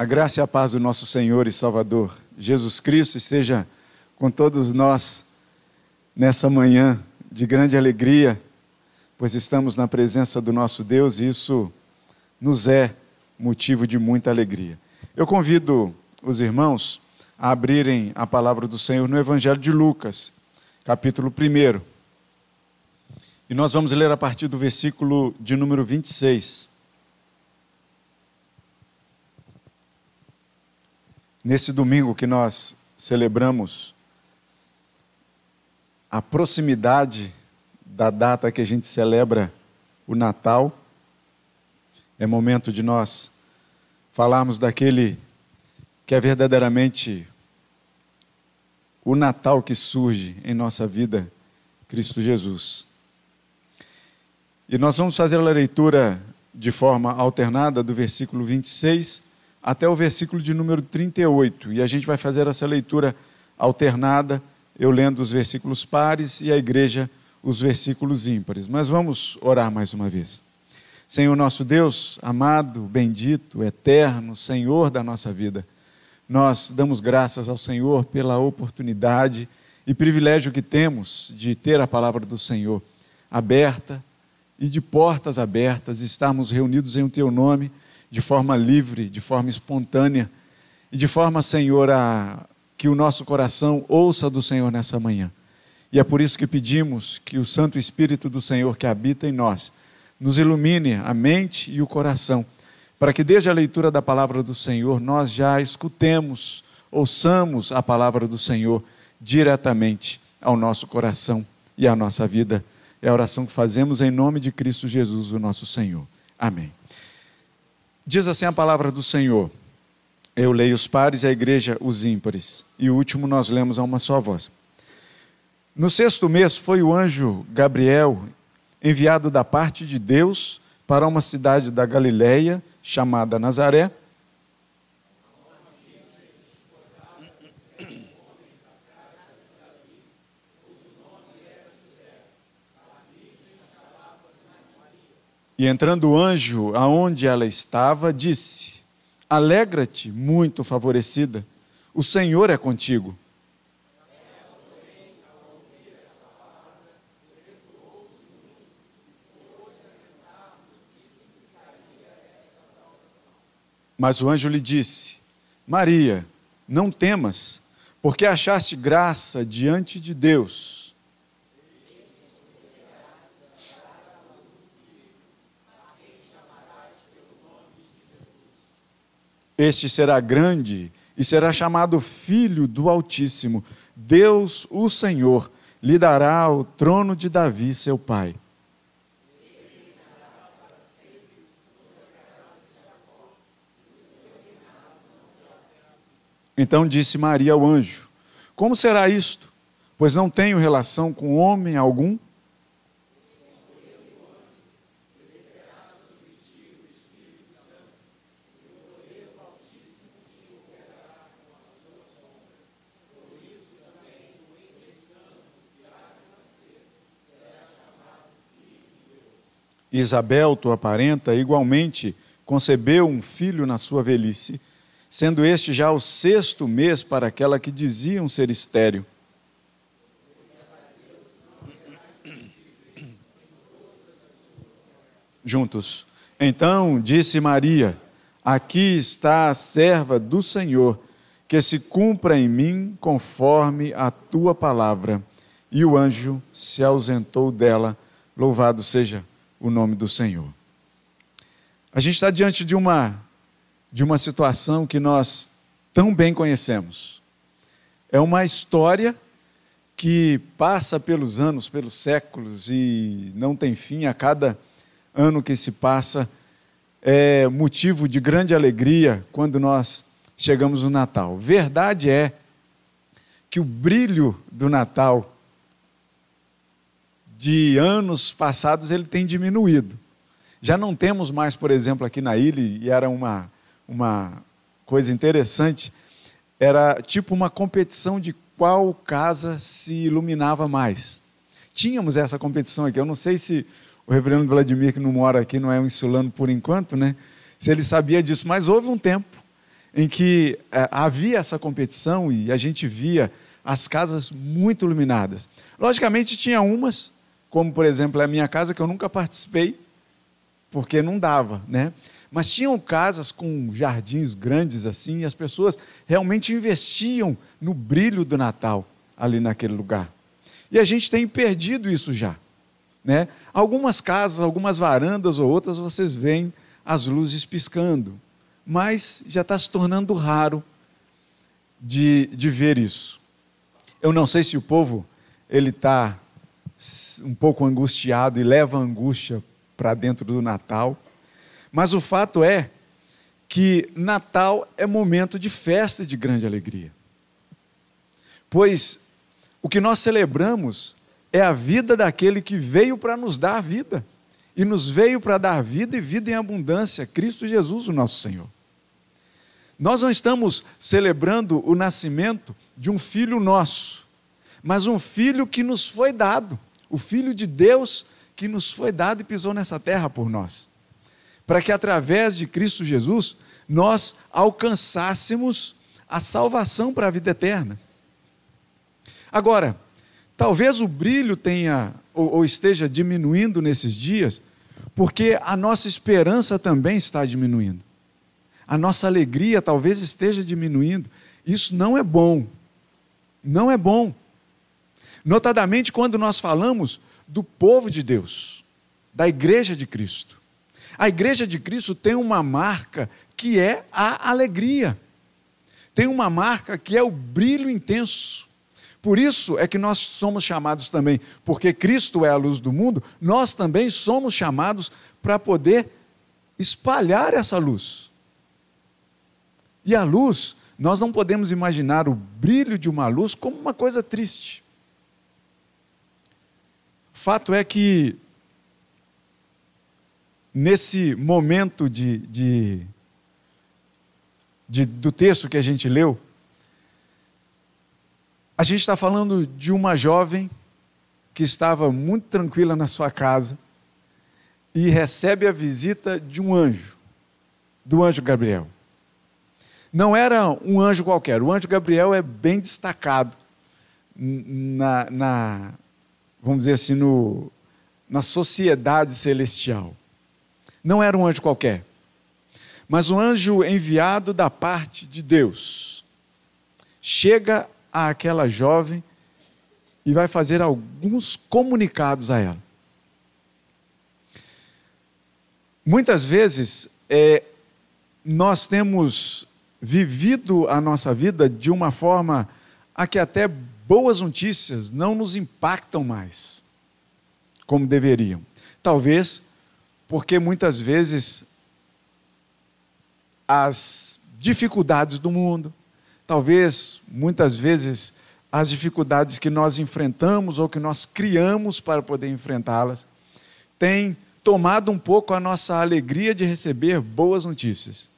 A graça e a paz do nosso Senhor e Salvador Jesus Cristo esteja com todos nós nessa manhã de grande alegria, pois estamos na presença do nosso Deus e isso nos é motivo de muita alegria. Eu convido os irmãos a abrirem a palavra do Senhor no Evangelho de Lucas, capítulo 1. E nós vamos ler a partir do versículo de número 26. Nesse domingo que nós celebramos a proximidade da data que a gente celebra o Natal, é momento de nós falarmos daquele que é verdadeiramente o Natal que surge em nossa vida, Cristo Jesus. E nós vamos fazer a leitura de forma alternada do versículo 26 até o versículo de número 38. E a gente vai fazer essa leitura alternada, eu lendo os versículos pares e a igreja os versículos ímpares. Mas vamos orar mais uma vez. Senhor nosso Deus, amado, bendito, eterno, Senhor da nossa vida, nós damos graças ao Senhor pela oportunidade e privilégio que temos de ter a palavra do Senhor aberta e de portas abertas, estarmos reunidos em Teu nome de forma livre, de forma espontânea e de forma, Senhor, a que o nosso coração ouça do Senhor nessa manhã. E é por isso que pedimos que o Santo Espírito do Senhor que habita em nós nos ilumine a mente e o coração, para que desde a leitura da palavra do Senhor nós já escutemos, ouçamos a palavra do Senhor diretamente ao nosso coração e à nossa vida. É a oração que fazemos em nome de Cristo Jesus, o nosso Senhor. Amém. Diz assim a palavra do Senhor. Eu leio os pares a igreja os ímpares. E o último nós lemos a uma só voz. No sexto mês foi o anjo Gabriel enviado da parte de Deus para uma cidade da Galiléia chamada Nazaré E entrando o anjo aonde ela estava, disse: Alegra-te, muito favorecida, o Senhor é contigo. Mas o anjo lhe disse: Maria, não temas, porque achaste graça diante de Deus. Este será grande e será chamado Filho do Altíssimo. Deus, o Senhor, lhe dará o trono de Davi, seu pai. Então disse Maria ao anjo: Como será isto? Pois não tenho relação com homem algum. Isabel, tua parenta, igualmente concebeu um filho na sua velhice, sendo este já o sexto mês para aquela que diziam ser estéril. Juntos. Então disse Maria: Aqui está a serva do Senhor, que se cumpra em mim conforme a tua palavra. E o anjo se ausentou dela. Louvado seja o nome do Senhor. A gente está diante de uma, de uma situação que nós tão bem conhecemos. É uma história que passa pelos anos, pelos séculos e não tem fim. A cada ano que se passa é motivo de grande alegria quando nós chegamos no Natal. Verdade é que o brilho do Natal de anos passados ele tem diminuído. Já não temos mais, por exemplo, aqui na ilha, e era uma, uma coisa interessante, era tipo uma competição de qual casa se iluminava mais. Tínhamos essa competição aqui. Eu não sei se o reverendo Vladimir, que não mora aqui, não é um insulano por enquanto, né? Se ele sabia disso, mas houve um tempo em que é, havia essa competição e a gente via as casas muito iluminadas. Logicamente, tinha umas, como por exemplo a minha casa, que eu nunca participei, porque não dava, né? Mas tinham casas com jardins grandes assim, e as pessoas realmente investiam no brilho do Natal ali naquele lugar. E a gente tem perdido isso já. Né? Algumas casas, algumas varandas ou outras, vocês veem as luzes piscando, mas já está se tornando raro de, de ver isso. Eu não sei se o povo ele está um pouco angustiado e leva a angústia para dentro do Natal, mas o fato é que Natal é momento de festa e de grande alegria. Pois o que nós celebramos é a vida daquele que veio para nos dar vida. E nos veio para dar vida e vida em abundância, Cristo Jesus, o nosso Senhor. Nós não estamos celebrando o nascimento de um filho nosso, mas um filho que nos foi dado, o filho de Deus que nos foi dado e pisou nessa terra por nós para que através de Cristo Jesus nós alcançássemos a salvação para a vida eterna. Agora, talvez o brilho tenha ou, ou esteja diminuindo nesses dias, porque a nossa esperança também está diminuindo. A nossa alegria talvez esteja diminuindo. Isso não é bom. Não é bom. Notadamente quando nós falamos do povo de Deus, da igreja de Cristo. A igreja de Cristo tem uma marca que é a alegria. Tem uma marca que é o brilho intenso. Por isso é que nós somos chamados também, porque Cristo é a luz do mundo, nós também somos chamados para poder espalhar essa luz. E a luz, nós não podemos imaginar o brilho de uma luz como uma coisa triste. Fato é que nesse momento de, de, de, do texto que a gente leu, a gente está falando de uma jovem que estava muito tranquila na sua casa e recebe a visita de um anjo, do anjo Gabriel. Não era um anjo qualquer, o anjo Gabriel é bem destacado na, na vamos dizer assim, no, na sociedade celestial. Não era um anjo qualquer, mas um anjo enviado da parte de Deus. Chega àquela jovem e vai fazer alguns comunicados a ela. Muitas vezes é, nós temos vivido a nossa vida de uma forma a que até boas notícias não nos impactam mais como deveriam. Talvez porque muitas vezes as dificuldades do mundo, talvez muitas vezes as dificuldades que nós enfrentamos ou que nós criamos para poder enfrentá-las, têm tomado um pouco a nossa alegria de receber boas notícias.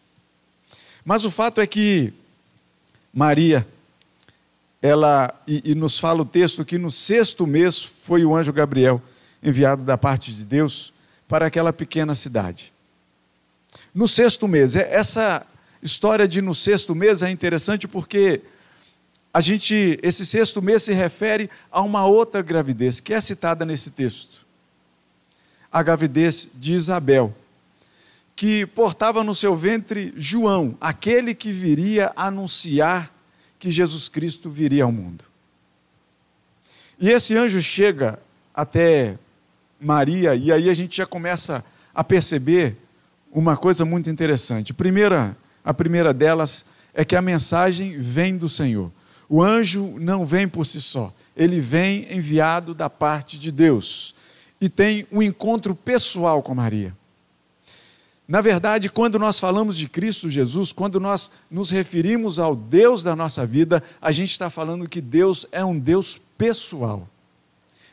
Mas o fato é que Maria, ela, e, e nos fala o texto que no sexto mês foi o anjo Gabriel enviado da parte de Deus para aquela pequena cidade. No sexto mês, é, essa história de no sexto mês é interessante porque a gente, esse sexto mês se refere a uma outra gravidez que é citada nesse texto. A gravidez de Isabel, que portava no seu ventre João, aquele que viria anunciar que Jesus Cristo viria ao mundo. E esse anjo chega até Maria, e aí a gente já começa a perceber uma coisa muito interessante. Primeira, a primeira delas é que a mensagem vem do Senhor. O anjo não vem por si só, ele vem enviado da parte de Deus e tem um encontro pessoal com Maria. Na verdade, quando nós falamos de Cristo Jesus, quando nós nos referimos ao Deus da nossa vida, a gente está falando que Deus é um Deus pessoal.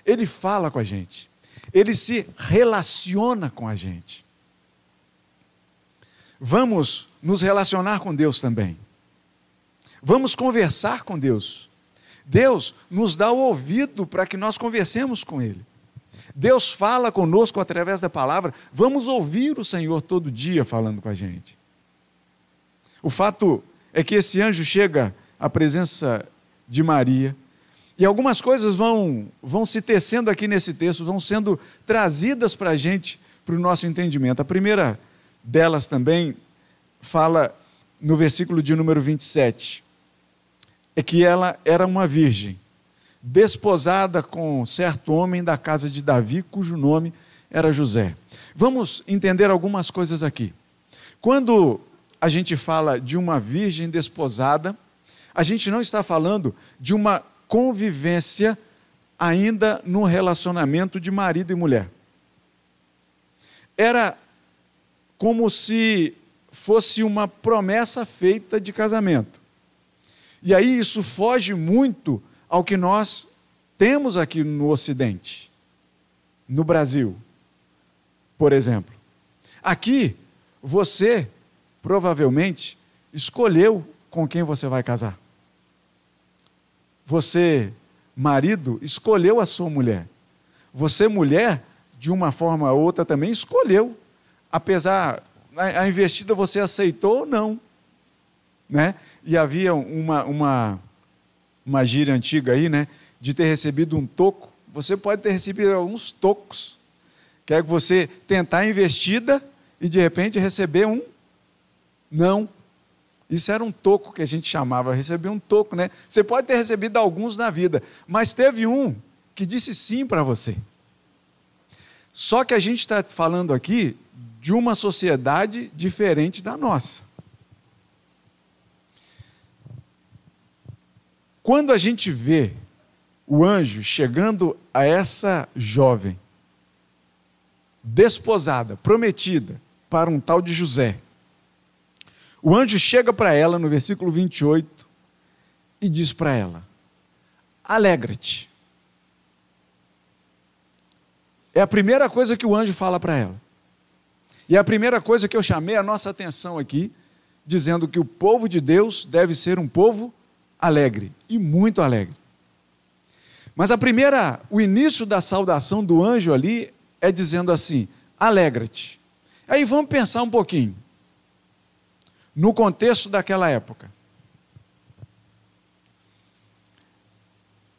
Ele fala com a gente ele se relaciona com a gente. Vamos nos relacionar com Deus também. Vamos conversar com Deus. Deus nos dá o ouvido para que nós conversemos com Ele. Deus fala conosco através da palavra. Vamos ouvir o Senhor todo dia falando com a gente. O fato é que esse anjo chega à presença de Maria e algumas coisas vão, vão se tecendo aqui nesse texto, vão sendo trazidas para a gente, para o nosso entendimento. A primeira delas também fala no versículo de número 27, é que ela era uma virgem, desposada com certo homem da casa de Davi, cujo nome era José. Vamos entender algumas coisas aqui. Quando a gente fala de uma virgem desposada, a gente não está falando de uma convivência ainda no relacionamento de marido e mulher. Era como se fosse uma promessa feita de casamento. E aí isso foge muito ao que nós temos aqui no Ocidente, no Brasil, por exemplo. Aqui, você provavelmente escolheu com quem você vai casar você, marido, escolheu a sua mulher. Você, mulher, de uma forma ou outra também escolheu. Apesar, a investida você aceitou ou não. Né? E havia uma, uma, uma gíria antiga aí, né? De ter recebido um toco. Você pode ter recebido alguns tocos. Quer que você tentar investida e de repente receber um não. Isso era um toco que a gente chamava, receber um toco, né? Você pode ter recebido alguns na vida, mas teve um que disse sim para você. Só que a gente está falando aqui de uma sociedade diferente da nossa. Quando a gente vê o anjo chegando a essa jovem, desposada, prometida, para um tal de José, o anjo chega para ela no versículo 28 e diz para ela: Alegra-te. É a primeira coisa que o anjo fala para ela. E é a primeira coisa que eu chamei a nossa atenção aqui, dizendo que o povo de Deus deve ser um povo alegre e muito alegre. Mas a primeira, o início da saudação do anjo ali é dizendo assim: alegra-te. Aí vamos pensar um pouquinho no contexto daquela época.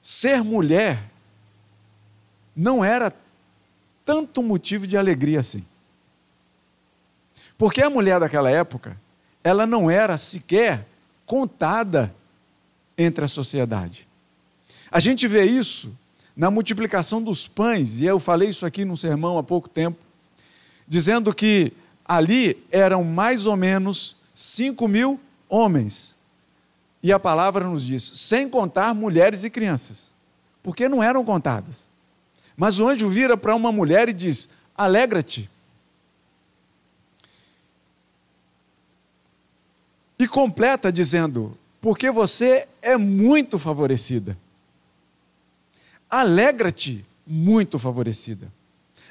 Ser mulher não era tanto motivo de alegria assim. Porque a mulher daquela época, ela não era sequer contada entre a sociedade. A gente vê isso na multiplicação dos pães, e eu falei isso aqui num sermão há pouco tempo, dizendo que ali eram mais ou menos 5 mil homens. E a palavra nos diz, sem contar mulheres e crianças, porque não eram contadas. Mas o anjo vira para uma mulher e diz: Alegra-te. E completa dizendo: Porque você é muito favorecida. Alegra-te, muito favorecida.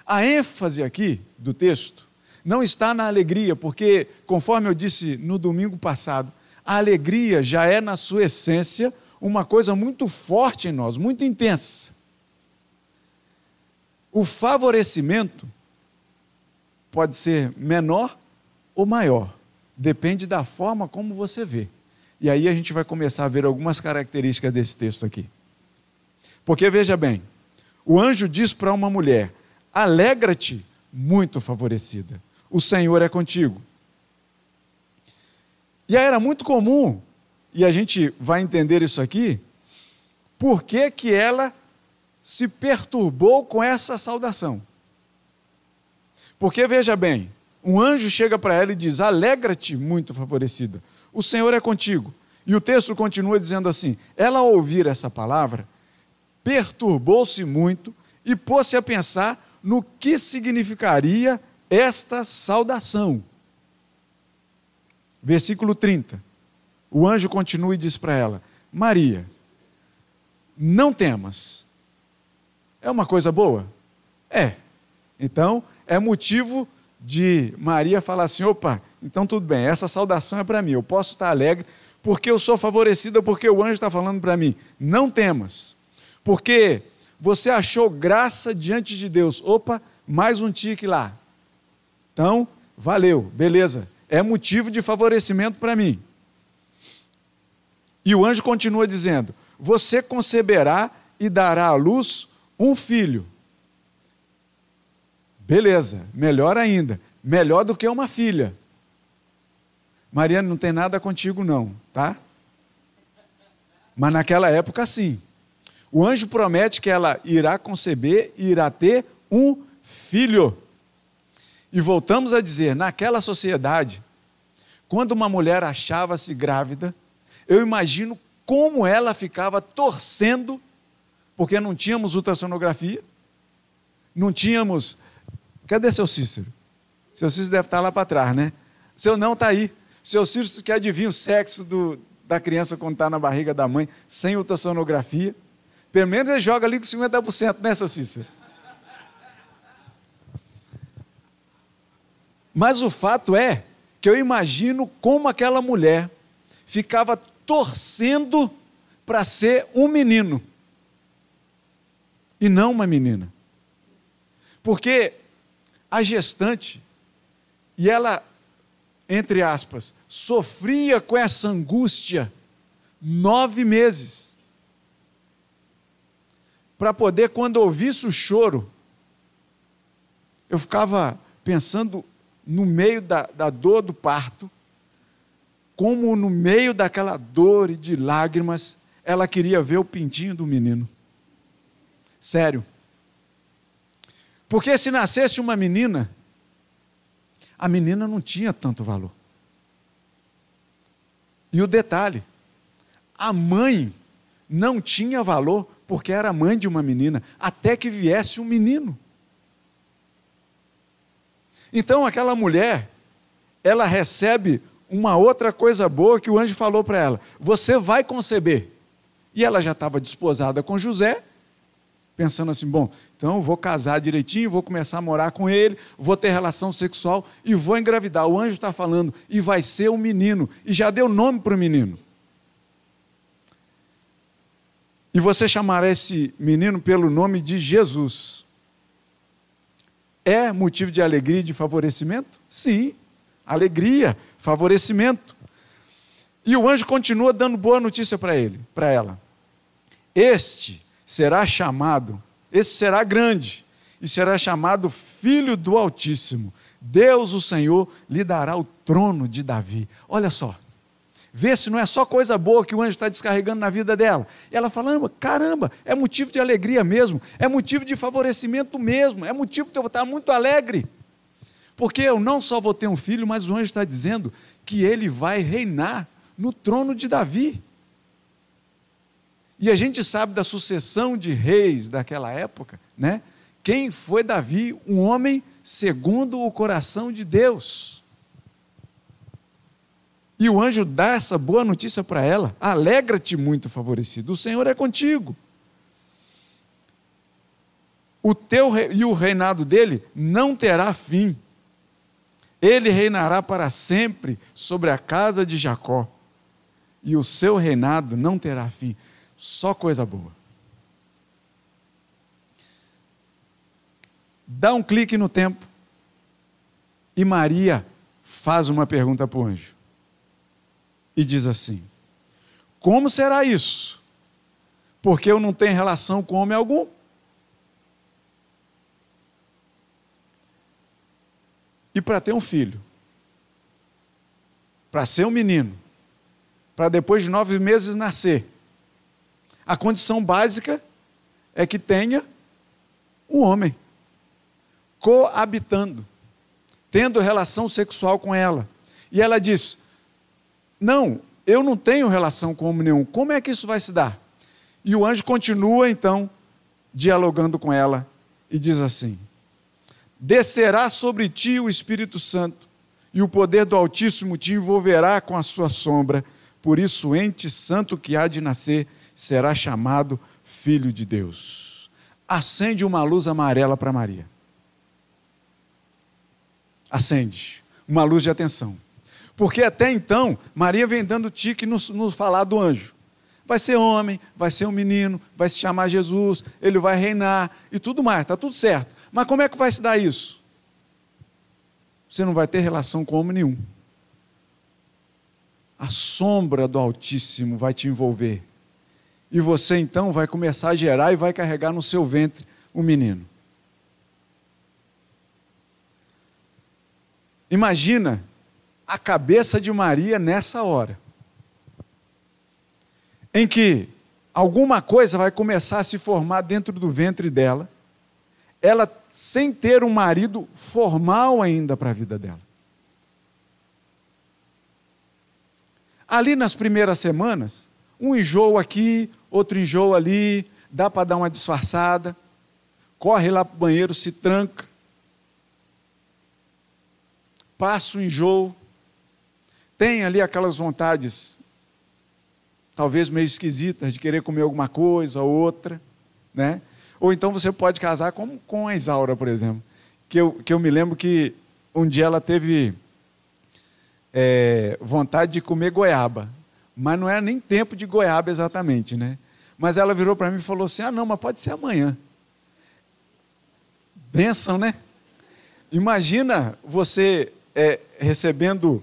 A ênfase aqui do texto não está na alegria, porque, conforme eu disse no domingo passado, a alegria já é, na sua essência, uma coisa muito forte em nós, muito intensa. O favorecimento pode ser menor ou maior, depende da forma como você vê. E aí a gente vai começar a ver algumas características desse texto aqui. Porque veja bem, o anjo diz para uma mulher: alegra-te, muito favorecida o Senhor é contigo. E aí era muito comum, e a gente vai entender isso aqui, por que, que ela se perturbou com essa saudação. Porque veja bem, um anjo chega para ela e diz: Alegra-te, muito favorecida, o Senhor é contigo. E o texto continua dizendo assim: Ela, ao ouvir essa palavra, perturbou-se muito e pôs-se a pensar no que significaria esta saudação. Versículo 30. O anjo continua e diz para ela: Maria, não temas. É uma coisa boa? É. Então, é motivo de Maria falar assim: opa, então tudo bem, essa saudação é para mim, eu posso estar alegre, porque eu sou favorecida, porque o anjo está falando para mim: não temas, porque você achou graça diante de Deus. Opa, mais um tique lá. Então, valeu, beleza. É motivo de favorecimento para mim. E o anjo continua dizendo: Você conceberá e dará à luz um filho. Beleza, melhor ainda, melhor do que uma filha. Mariana, não tem nada contigo, não, tá? Mas naquela época, sim. O anjo promete que ela irá conceber e irá ter um filho. E voltamos a dizer: naquela sociedade, quando uma mulher achava-se grávida, eu imagino como ela ficava torcendo, porque não tínhamos ultrassonografia, não tínhamos. Cadê seu Cícero? Seu Cícero deve estar lá para trás, né? Seu não está aí. Seu Cícero que adivinha o sexo do, da criança quando está na barriga da mãe, sem ultrassonografia. Pelo menos ele joga ali com 50%, né, seu Cícero? Mas o fato é que eu imagino como aquela mulher ficava torcendo para ser um menino e não uma menina. Porque a gestante, e ela, entre aspas, sofria com essa angústia nove meses. Para poder, quando ouvisse o choro, eu ficava pensando no meio da, da dor do parto, como no meio daquela dor e de lágrimas, ela queria ver o pintinho do menino. Sério. Porque se nascesse uma menina, a menina não tinha tanto valor. E o detalhe: a mãe não tinha valor porque era mãe de uma menina, até que viesse um menino. Então aquela mulher, ela recebe uma outra coisa boa que o anjo falou para ela: você vai conceber. E ela já estava desposada com José, pensando assim: bom, então vou casar direitinho, vou começar a morar com ele, vou ter relação sexual e vou engravidar. O anjo está falando, e vai ser um menino, e já deu nome para o menino. E você chamará esse menino pelo nome de Jesus é motivo de alegria e de favorecimento? Sim, alegria, favorecimento. E o anjo continua dando boa notícia para ele, para ela. Este será chamado, esse será grande e será chamado filho do Altíssimo. Deus, o Senhor, lhe dará o trono de Davi. Olha só. Vê se não é só coisa boa que o anjo está descarregando na vida dela. E ela fala: caramba, é motivo de alegria mesmo, é motivo de favorecimento mesmo, é motivo de eu estar muito alegre. Porque eu não só vou ter um filho, mas o anjo está dizendo que ele vai reinar no trono de Davi. E a gente sabe da sucessão de reis daquela época, né? Quem foi Davi? Um homem segundo o coração de Deus. E o anjo dá essa boa notícia para ela: alegra-te muito, favorecido, o Senhor é contigo. O teu e o reinado dele não terá fim. Ele reinará para sempre sobre a casa de Jacó, e o seu reinado não terá fim. Só coisa boa. Dá um clique no tempo e Maria faz uma pergunta para o anjo e diz assim: Como será isso? Porque eu não tenho relação com homem algum. E para ter um filho, para ser um menino, para depois de nove meses nascer, a condição básica é que tenha um homem coabitando, tendo relação sexual com ela. E ela diz: não, eu não tenho relação com homem nenhum. Como é que isso vai se dar? E o anjo continua então dialogando com ela e diz assim: Descerá sobre ti o Espírito Santo, e o poder do Altíssimo te envolverá com a sua sombra. Por isso, ente santo que há de nascer será chamado Filho de Deus. Acende uma luz amarela para Maria. Acende uma luz de atenção. Porque até então, Maria vem dando tique no, no falar do anjo. Vai ser homem, vai ser um menino, vai se chamar Jesus, ele vai reinar e tudo mais, está tudo certo. Mas como é que vai se dar isso? Você não vai ter relação com homem nenhum. a sombra do Altíssimo vai te envolver. E você então vai começar a gerar e vai carregar no seu ventre um menino. Imagina a cabeça de Maria nessa hora, em que alguma coisa vai começar a se formar dentro do ventre dela, ela sem ter um marido formal ainda para a vida dela. Ali nas primeiras semanas, um enjoo aqui, outro enjoo ali, dá para dar uma disfarçada, corre lá para o banheiro, se tranca, passa o enjoo, tem ali aquelas vontades, talvez meio esquisitas, de querer comer alguma coisa ou outra, né? Ou então você pode casar com, com a Isaura, por exemplo, que eu, que eu me lembro que um dia ela teve é, vontade de comer goiaba, mas não era nem tempo de goiaba exatamente, né? Mas ela virou para mim e falou assim: ah, não, mas pode ser amanhã. Benção, né? Imagina você é, recebendo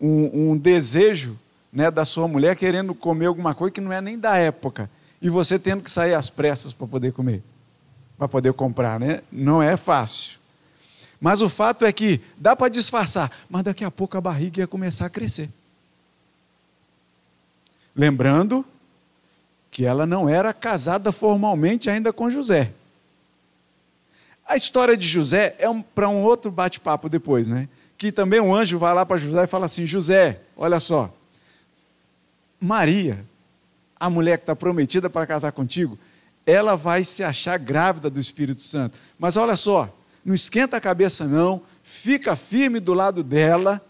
um, um, desejo né, da sua mulher querendo comer alguma coisa que não é nem da época e você tendo que sair às pressas para poder comer, para poder comprar, né? Não é fácil. Mas o fato é que dá para disfarçar, mas daqui a pouco a barriga ia começar a crescer. Lembrando que ela não era casada formalmente ainda com José. A história de José é um, para um outro bate-papo depois, né? Que também um anjo vai lá para José e fala assim: José, olha só, Maria, a mulher que está prometida para casar contigo, ela vai se achar grávida do Espírito Santo. Mas olha só, não esquenta a cabeça, não, fica firme do lado dela.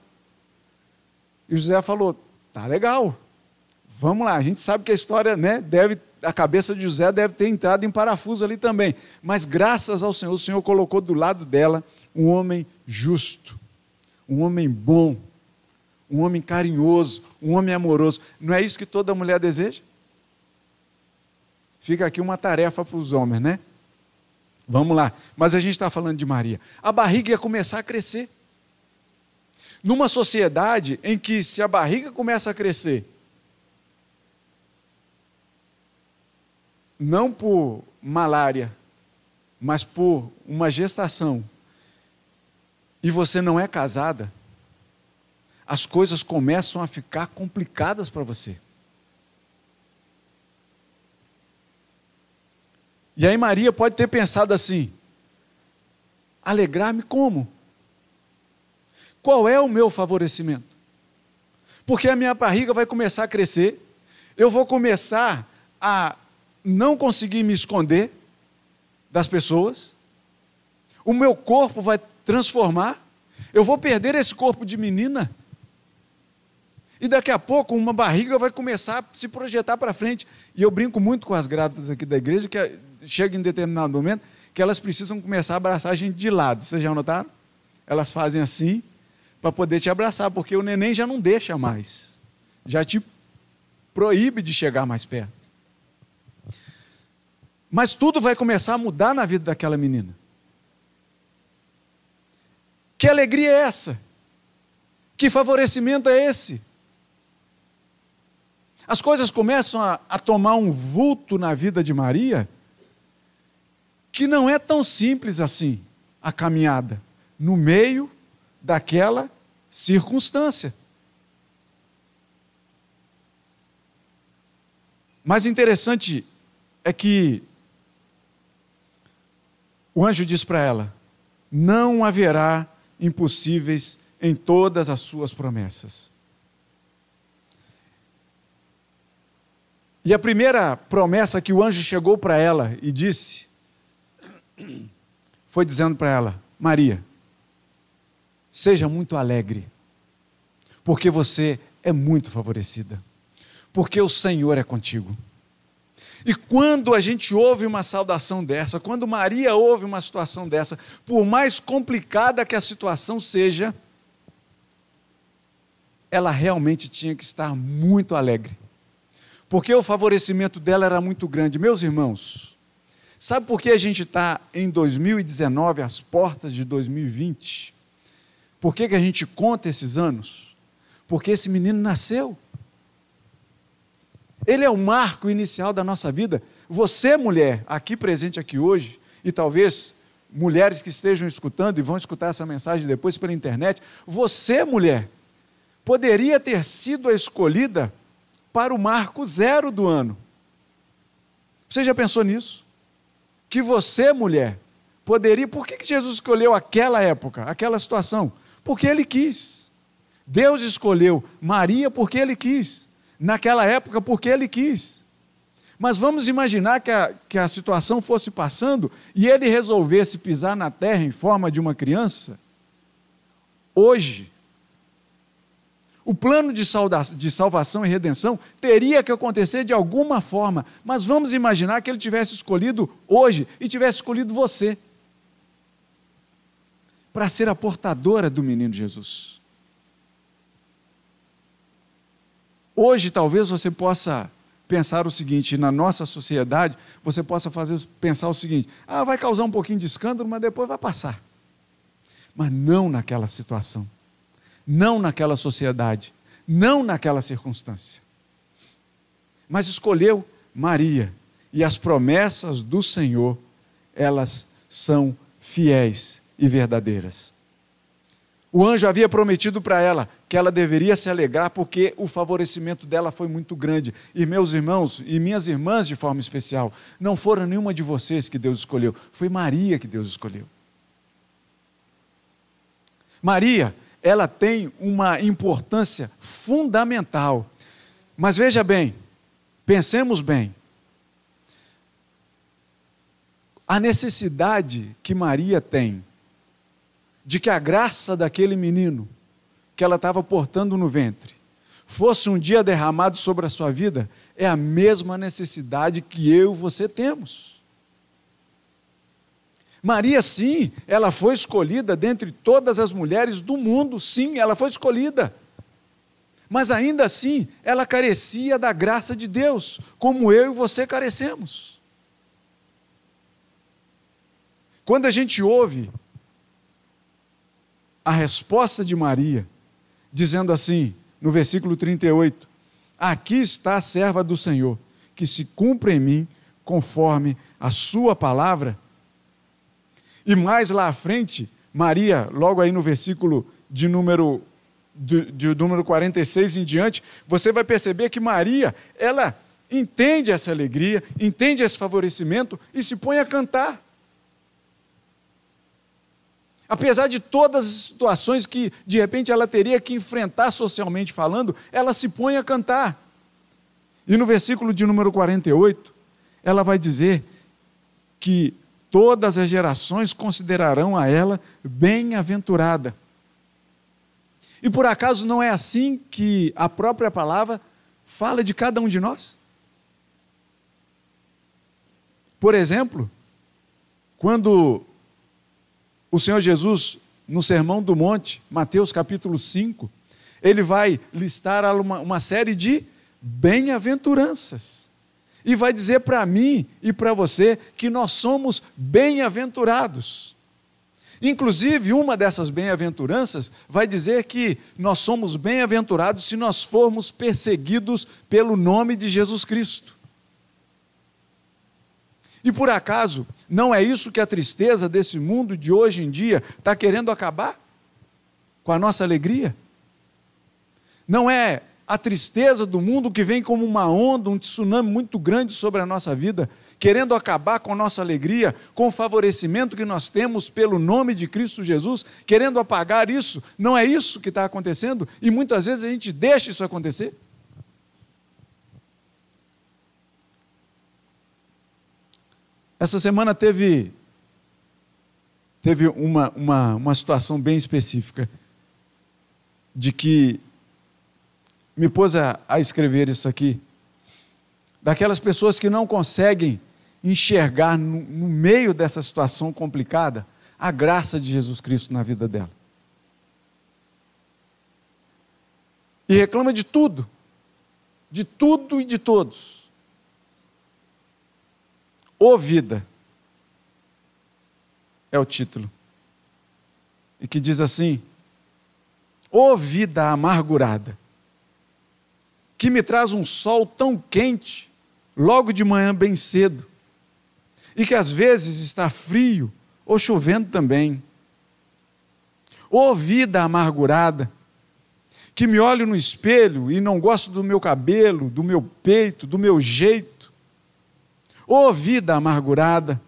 E José falou: tá legal, vamos lá. A gente sabe que a história, né, deve, a cabeça de José deve ter entrado em parafuso ali também. Mas graças ao Senhor, o Senhor colocou do lado dela um homem justo, um homem bom, um homem carinhoso, um homem amoroso. Não é isso que toda mulher deseja? Fica aqui uma tarefa para os homens, né? Vamos lá. Mas a gente está falando de Maria. A barriga ia começar a crescer. Numa sociedade em que, se a barriga começa a crescer, não por malária, mas por uma gestação, e você não é casada, as coisas começam a ficar complicadas para você. E aí Maria pode ter pensado assim: alegrar-me como? Qual é o meu favorecimento? Porque a minha barriga vai começar a crescer, eu vou começar a não conseguir me esconder das pessoas, o meu corpo vai transformar, eu vou perder esse corpo de menina. E daqui a pouco uma barriga vai começar a se projetar para frente. E eu brinco muito com as grávidas aqui da igreja, que chega em determinado momento que elas precisam começar a abraçar a gente de lado. Vocês já notaram? Elas fazem assim para poder te abraçar, porque o neném já não deixa mais. Já te proíbe de chegar mais perto. Mas tudo vai começar a mudar na vida daquela menina. Que alegria é essa? Que favorecimento é esse? As coisas começam a, a tomar um vulto na vida de Maria que não é tão simples assim a caminhada no meio daquela circunstância. Mas interessante é que o anjo diz para ela: não haverá impossíveis em todas as suas promessas. E a primeira promessa que o anjo chegou para ela e disse foi dizendo para ela: Maria, seja muito alegre, porque você é muito favorecida, porque o Senhor é contigo. E quando a gente ouve uma saudação dessa, quando Maria ouve uma situação dessa, por mais complicada que a situação seja, ela realmente tinha que estar muito alegre, porque o favorecimento dela era muito grande. Meus irmãos, Sabe por que a gente está em 2019, às portas de 2020? Por que, que a gente conta esses anos? Porque esse menino nasceu. Ele é o marco inicial da nossa vida. Você, mulher, aqui presente aqui hoje, e talvez mulheres que estejam escutando e vão escutar essa mensagem depois pela internet, você, mulher, poderia ter sido a escolhida para o marco zero do ano. Você já pensou nisso? Que você, mulher, poderia. Por que Jesus escolheu aquela época, aquela situação? Porque ele quis. Deus escolheu Maria porque ele quis. Naquela época, porque ele quis. Mas vamos imaginar que a, que a situação fosse passando e ele resolvesse pisar na terra em forma de uma criança. Hoje, o plano de, de salvação e redenção teria que acontecer de alguma forma, mas vamos imaginar que ele tivesse escolhido hoje e tivesse escolhido você para ser a portadora do menino Jesus. Hoje, talvez você possa pensar o seguinte: na nossa sociedade, você possa fazer, pensar o seguinte: ah, vai causar um pouquinho de escândalo, mas depois vai passar. Mas não naquela situação, não naquela sociedade, não naquela circunstância. Mas escolheu Maria, e as promessas do Senhor, elas são fiéis e verdadeiras. O anjo havia prometido para ela que ela deveria se alegrar porque o favorecimento dela foi muito grande. E meus irmãos e minhas irmãs, de forma especial, não foram nenhuma de vocês que Deus escolheu, foi Maria que Deus escolheu. Maria, ela tem uma importância fundamental. Mas veja bem, pensemos bem. A necessidade que Maria tem de que a graça daquele menino que ela estava portando no ventre fosse um dia derramado sobre a sua vida, é a mesma necessidade que eu e você temos. Maria, sim, ela foi escolhida dentre todas as mulheres do mundo, sim, ela foi escolhida. Mas ainda assim, ela carecia da graça de Deus, como eu e você carecemos. Quando a gente ouve a resposta de Maria, dizendo assim, no versículo 38: Aqui está a serva do Senhor, que se cumpre em mim conforme a sua palavra. E mais lá à frente, Maria, logo aí no versículo de número de, de número 46 em diante, você vai perceber que Maria, ela entende essa alegria, entende esse favorecimento e se põe a cantar. Apesar de todas as situações que de repente ela teria que enfrentar socialmente falando, ela se põe a cantar. E no versículo de número 48, ela vai dizer que todas as gerações considerarão a ela bem-aventurada. E por acaso não é assim que a própria palavra fala de cada um de nós? Por exemplo, quando o Senhor Jesus, no Sermão do Monte, Mateus capítulo 5, ele vai listar uma, uma série de bem-aventuranças. E vai dizer para mim e para você que nós somos bem-aventurados. Inclusive, uma dessas bem-aventuranças vai dizer que nós somos bem-aventurados se nós formos perseguidos pelo nome de Jesus Cristo. E por acaso, não é isso que a tristeza desse mundo de hoje em dia está querendo acabar? Com a nossa alegria? Não é a tristeza do mundo que vem como uma onda, um tsunami muito grande sobre a nossa vida, querendo acabar com a nossa alegria, com o favorecimento que nós temos pelo nome de Cristo Jesus, querendo apagar isso. Não é isso que está acontecendo e muitas vezes a gente deixa isso acontecer. Essa semana teve, teve uma, uma, uma situação bem específica de que me pôs a, a escrever isso aqui. Daquelas pessoas que não conseguem enxergar no, no meio dessa situação complicada a graça de Jesus Cristo na vida dela. E reclama de tudo, de tudo e de todos. O Vida é o título. E que diz assim: O vida amargurada. que me traz um sol tão quente, logo de manhã bem cedo, e que às vezes está frio ou chovendo também. Ô vida amargurada, que me olho no espelho e não gosto do meu cabelo, do meu peito, do meu jeito. Ô vida amargurada,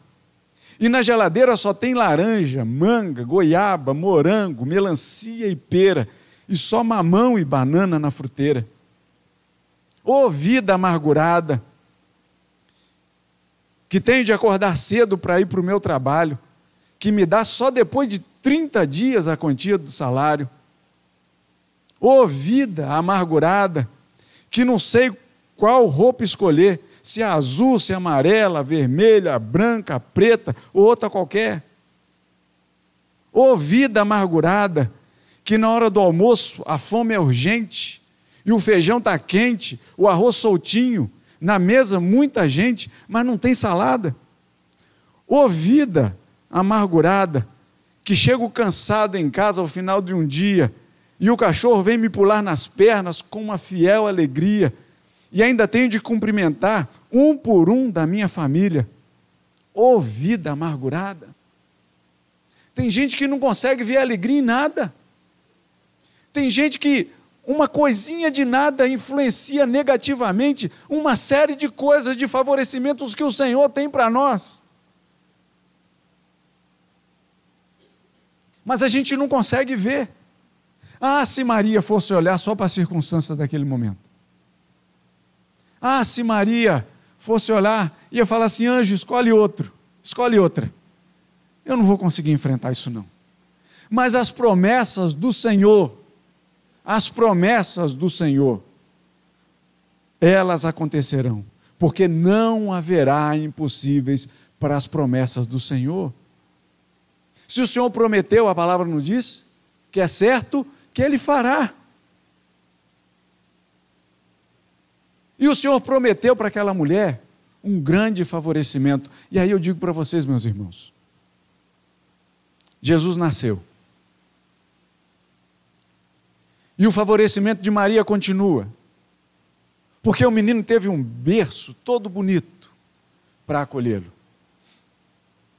e na geladeira só tem laranja, manga, goiaba, morango, melancia e pera, e só mamão e banana na fruteira. Ô oh, vida amargurada, que tenho de acordar cedo para ir para o meu trabalho, que me dá só depois de 30 dias a quantia do salário. Ô oh, vida amargurada, que não sei qual roupa escolher, se é azul, se é amarela, vermelha, branca, preta ou outra qualquer. Oh, vida amargurada, que na hora do almoço a fome é urgente e o feijão está quente, o arroz soltinho, na mesa muita gente, mas não tem salada. Oh, vida amargurada, que chego cansado em casa ao final de um dia e o cachorro vem me pular nas pernas com uma fiel alegria e ainda tenho de cumprimentar um por um da minha família. Ô oh, vida amargurada! Tem gente que não consegue ver alegria em nada. Tem gente que uma coisinha de nada influencia negativamente uma série de coisas, de favorecimentos que o Senhor tem para nós. Mas a gente não consegue ver. Ah, se Maria fosse olhar só para as circunstâncias daquele momento. Ah, se Maria fosse olhar, ia falar assim: anjo, escolhe outro, escolhe outra. Eu não vou conseguir enfrentar isso, não. Mas as promessas do Senhor, as promessas do Senhor, elas acontecerão, porque não haverá impossíveis para as promessas do Senhor. Se o Senhor prometeu, a palavra nos diz, que é certo que Ele fará. E o Senhor prometeu para aquela mulher um grande favorecimento. E aí eu digo para vocês, meus irmãos: Jesus nasceu. E o favorecimento de Maria continua. Porque o menino teve um berço todo bonito para acolhê-lo.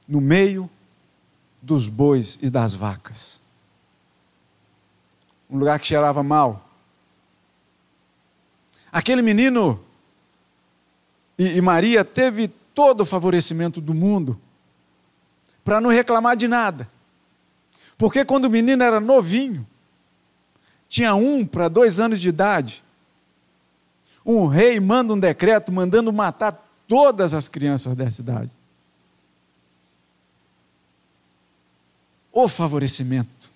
No meio dos bois e das vacas. Um lugar que cheirava mal Aquele menino e, e Maria teve todo o favorecimento do mundo para não reclamar de nada. Porque quando o menino era novinho, tinha um para dois anos de idade, um rei manda um decreto mandando matar todas as crianças dessa idade. O favorecimento,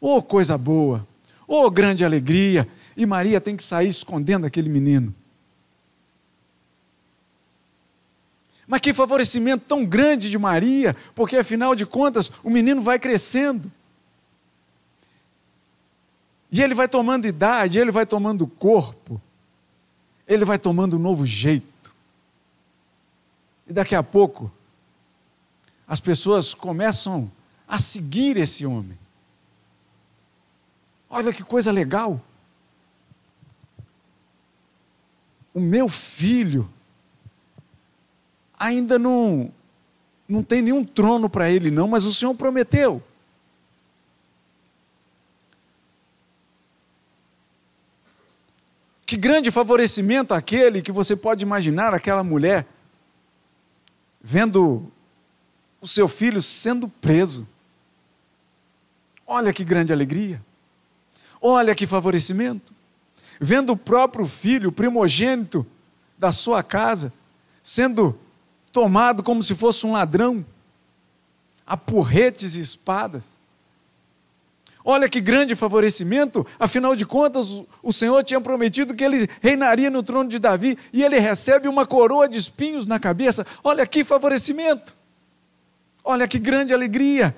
ô coisa boa, ô grande alegria, e Maria tem que sair escondendo aquele menino. Mas que favorecimento tão grande de Maria, porque afinal de contas o menino vai crescendo. E ele vai tomando idade, ele vai tomando corpo, ele vai tomando um novo jeito. E daqui a pouco, as pessoas começam a seguir esse homem. Olha que coisa legal. O meu filho ainda não, não tem nenhum trono para ele, não, mas o Senhor prometeu. Que grande favorecimento aquele que você pode imaginar aquela mulher vendo o seu filho sendo preso. Olha que grande alegria. Olha que favorecimento vendo o próprio filho, primogênito da sua casa, sendo tomado como se fosse um ladrão, a porretes e espadas. Olha que grande favorecimento, afinal de contas, o Senhor tinha prometido que ele reinaria no trono de Davi e ele recebe uma coroa de espinhos na cabeça. Olha que favorecimento, olha que grande alegria.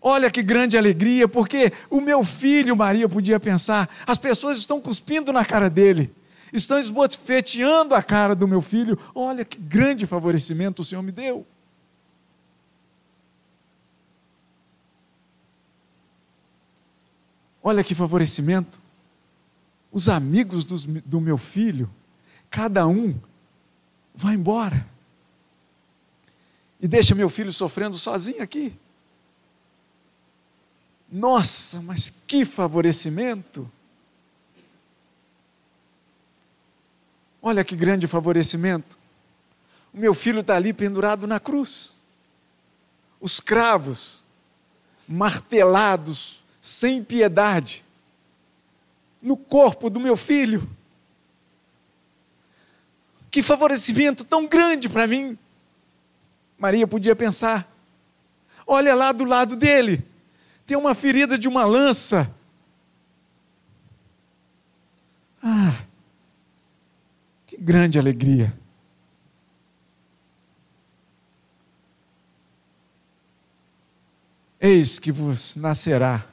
Olha que grande alegria, porque o meu filho, Maria, podia pensar, as pessoas estão cuspindo na cara dele, estão esbofeteando a cara do meu filho. Olha que grande favorecimento o Senhor me deu. Olha que favorecimento. os amigos do meu filho, cada um vai embora. E deixa meu filho sofrendo sozinho aqui. Nossa, mas que favorecimento! Olha que grande favorecimento. O meu filho está ali pendurado na cruz. Os cravos, martelados, sem piedade, no corpo do meu filho. Que favorecimento tão grande para mim. Maria podia pensar: olha lá do lado dele, tem uma ferida de uma lança. Ah, que grande alegria. Eis que vos nascerá,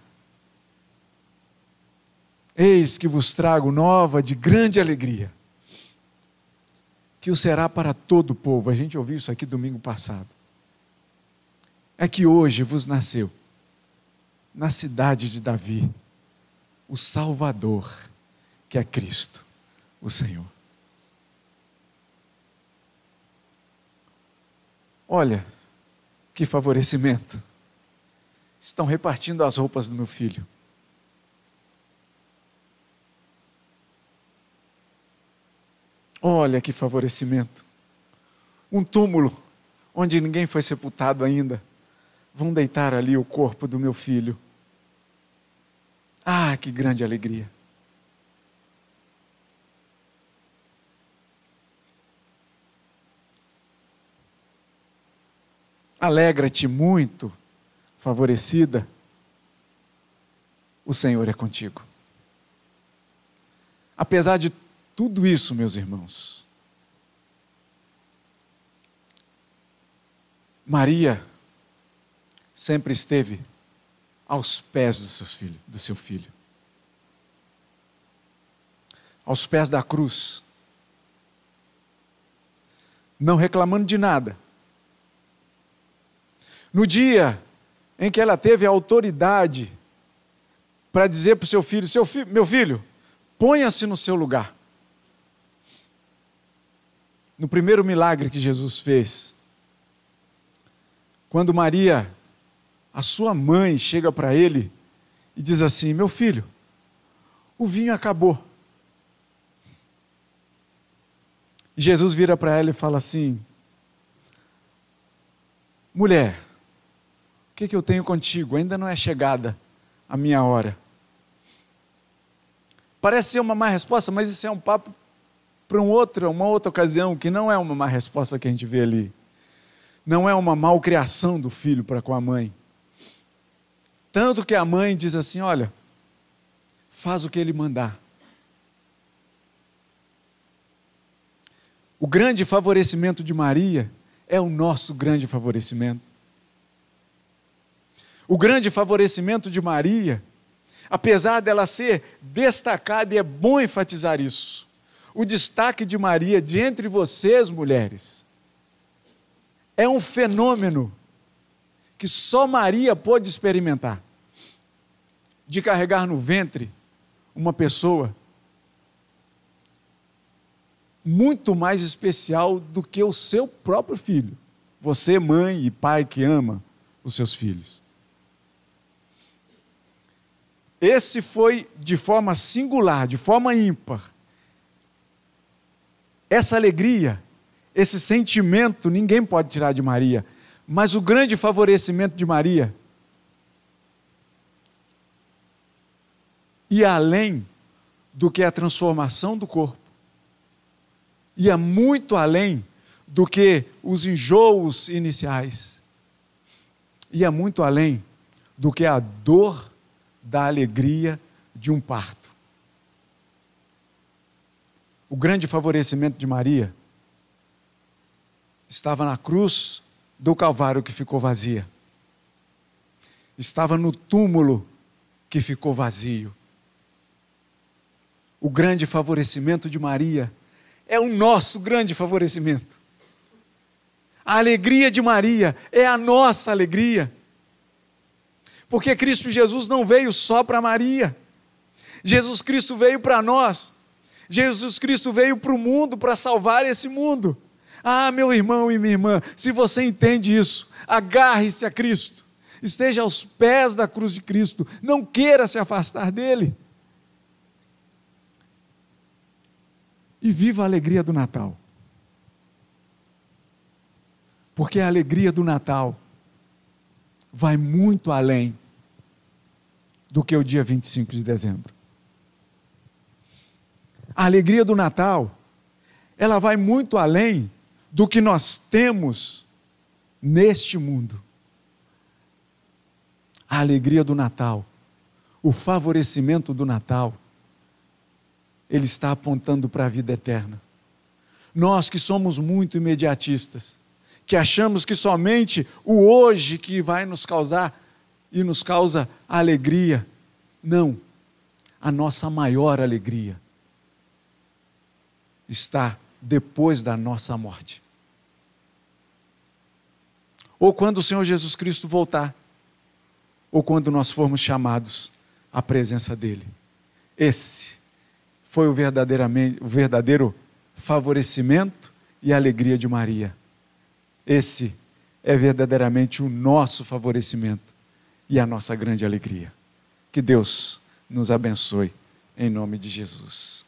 eis que vos trago nova de grande alegria, que o será para todo o povo. A gente ouviu isso aqui domingo passado. É que hoje vos nasceu, na cidade de Davi, o Salvador, que é Cristo, o Senhor. Olha, que favorecimento estão repartindo as roupas do meu filho. Olha que favorecimento. Um túmulo onde ninguém foi sepultado ainda. Vão deitar ali o corpo do meu filho. Ah, que grande alegria. Alegra-te muito favorecida, o Senhor é contigo. Apesar de tudo isso, meus irmãos, Maria sempre esteve aos pés do seu filho, do seu filho. Aos pés da cruz. Não reclamando de nada. No dia em que ela teve a autoridade para dizer para o seu filho: seu fi meu filho, ponha-se no seu lugar. No primeiro milagre que Jesus fez, quando Maria, a sua mãe, chega para ele e diz assim: Meu filho, o vinho acabou. E Jesus vira para ela e fala assim: Mulher, o que, que eu tenho contigo? Ainda não é chegada a minha hora. Parece ser uma má resposta, mas isso é um papo para um outro, uma outra ocasião, que não é uma má resposta que a gente vê ali. Não é uma malcriação do filho para com a mãe. Tanto que a mãe diz assim: olha, faz o que ele mandar. O grande favorecimento de Maria é o nosso grande favorecimento. O grande favorecimento de Maria, apesar dela ser destacada, e é bom enfatizar isso, o destaque de Maria de entre vocês, mulheres, é um fenômeno que só Maria pôde experimentar de carregar no ventre uma pessoa muito mais especial do que o seu próprio filho. Você, mãe e pai que ama os seus filhos. Esse foi de forma singular, de forma ímpar. Essa alegria, esse sentimento, ninguém pode tirar de Maria. Mas o grande favorecimento de Maria ia além do que a transformação do corpo, ia muito além do que os enjoos iniciais, ia muito além do que a dor da alegria de um parto. O grande favorecimento de Maria estava na cruz do Calvário que ficou vazia. Estava no túmulo que ficou vazio. O grande favorecimento de Maria é o nosso grande favorecimento. A alegria de Maria é a nossa alegria. Porque Cristo Jesus não veio só para Maria. Jesus Cristo veio para nós. Jesus Cristo veio para o mundo para salvar esse mundo. Ah, meu irmão e minha irmã, se você entende isso, agarre-se a Cristo, esteja aos pés da cruz de Cristo, não queira se afastar dele. E viva a alegria do Natal. Porque a alegria do Natal vai muito além do que o dia 25 de dezembro. A alegria do Natal, ela vai muito além do que nós temos neste mundo. A alegria do Natal, o favorecimento do Natal, ele está apontando para a vida eterna. Nós que somos muito imediatistas, que achamos que somente o hoje que vai nos causar e nos causa alegria. Não. A nossa maior alegria está depois da nossa morte. Ou quando o Senhor Jesus Cristo voltar, ou quando nós formos chamados à presença dEle. Esse foi o, verdadeiramente, o verdadeiro favorecimento e alegria de Maria. Esse é verdadeiramente o nosso favorecimento e a nossa grande alegria. Que Deus nos abençoe, em nome de Jesus.